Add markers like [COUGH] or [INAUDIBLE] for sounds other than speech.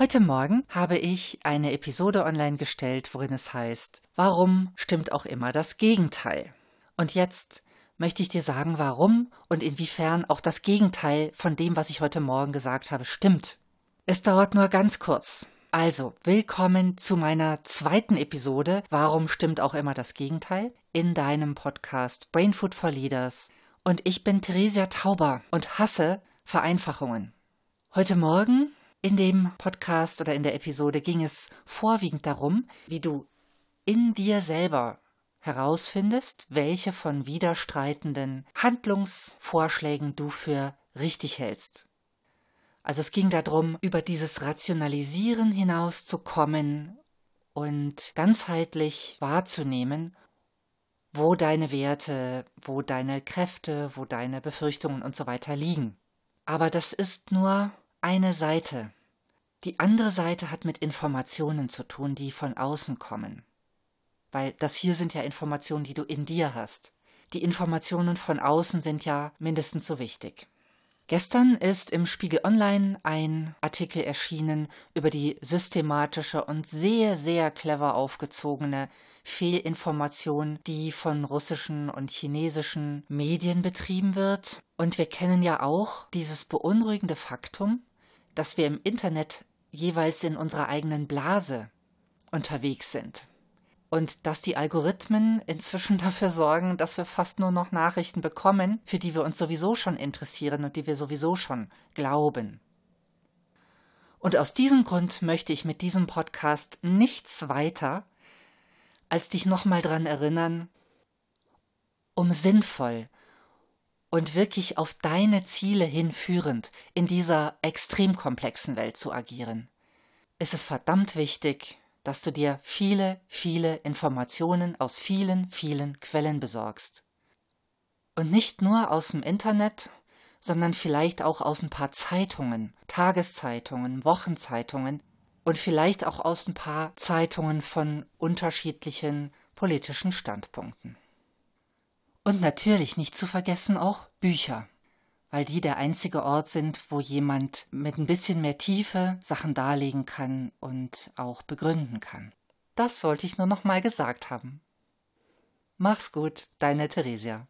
Heute Morgen habe ich eine Episode online gestellt, worin es heißt, warum stimmt auch immer das Gegenteil? Und jetzt möchte ich dir sagen, warum und inwiefern auch das Gegenteil von dem, was ich heute Morgen gesagt habe, stimmt. Es dauert nur ganz kurz. Also, willkommen zu meiner zweiten Episode Warum stimmt auch immer das Gegenteil? in deinem Podcast Brain Food for Leaders. Und ich bin Theresia Tauber und hasse Vereinfachungen. Heute Morgen in dem Podcast oder in der Episode ging es vorwiegend darum, wie du in dir selber herausfindest, welche von widerstreitenden Handlungsvorschlägen du für richtig hältst. Also es ging darum, über dieses Rationalisieren hinauszukommen und ganzheitlich wahrzunehmen, wo deine Werte, wo deine Kräfte, wo deine Befürchtungen und so weiter liegen. Aber das ist nur eine Seite. Die andere Seite hat mit Informationen zu tun, die von außen kommen. Weil das hier sind ja Informationen, die du in dir hast. Die Informationen von außen sind ja mindestens so wichtig. Gestern ist im Spiegel Online ein Artikel erschienen über die systematische und sehr, sehr clever aufgezogene Fehlinformation, die von russischen und chinesischen Medien betrieben wird. Und wir kennen ja auch dieses beunruhigende Faktum, dass wir im Internet jeweils in unserer eigenen Blase unterwegs sind. Und dass die Algorithmen inzwischen [LAUGHS] dafür sorgen, dass wir fast nur noch Nachrichten bekommen, für die wir uns sowieso schon interessieren und die wir sowieso schon glauben. Und aus diesem Grund möchte ich mit diesem Podcast nichts weiter, als dich nochmal dran erinnern, um sinnvoll und wirklich auf deine Ziele hinführend in dieser extrem komplexen Welt zu agieren, ist es verdammt wichtig, dass du dir viele, viele Informationen aus vielen, vielen Quellen besorgst. Und nicht nur aus dem Internet, sondern vielleicht auch aus ein paar Zeitungen, Tageszeitungen, Wochenzeitungen und vielleicht auch aus ein paar Zeitungen von unterschiedlichen politischen Standpunkten. Und natürlich nicht zu vergessen auch Bücher, weil die der einzige Ort sind, wo jemand mit ein bisschen mehr Tiefe Sachen darlegen kann und auch begründen kann. Das sollte ich nur noch mal gesagt haben. Mach's gut, deine Theresia.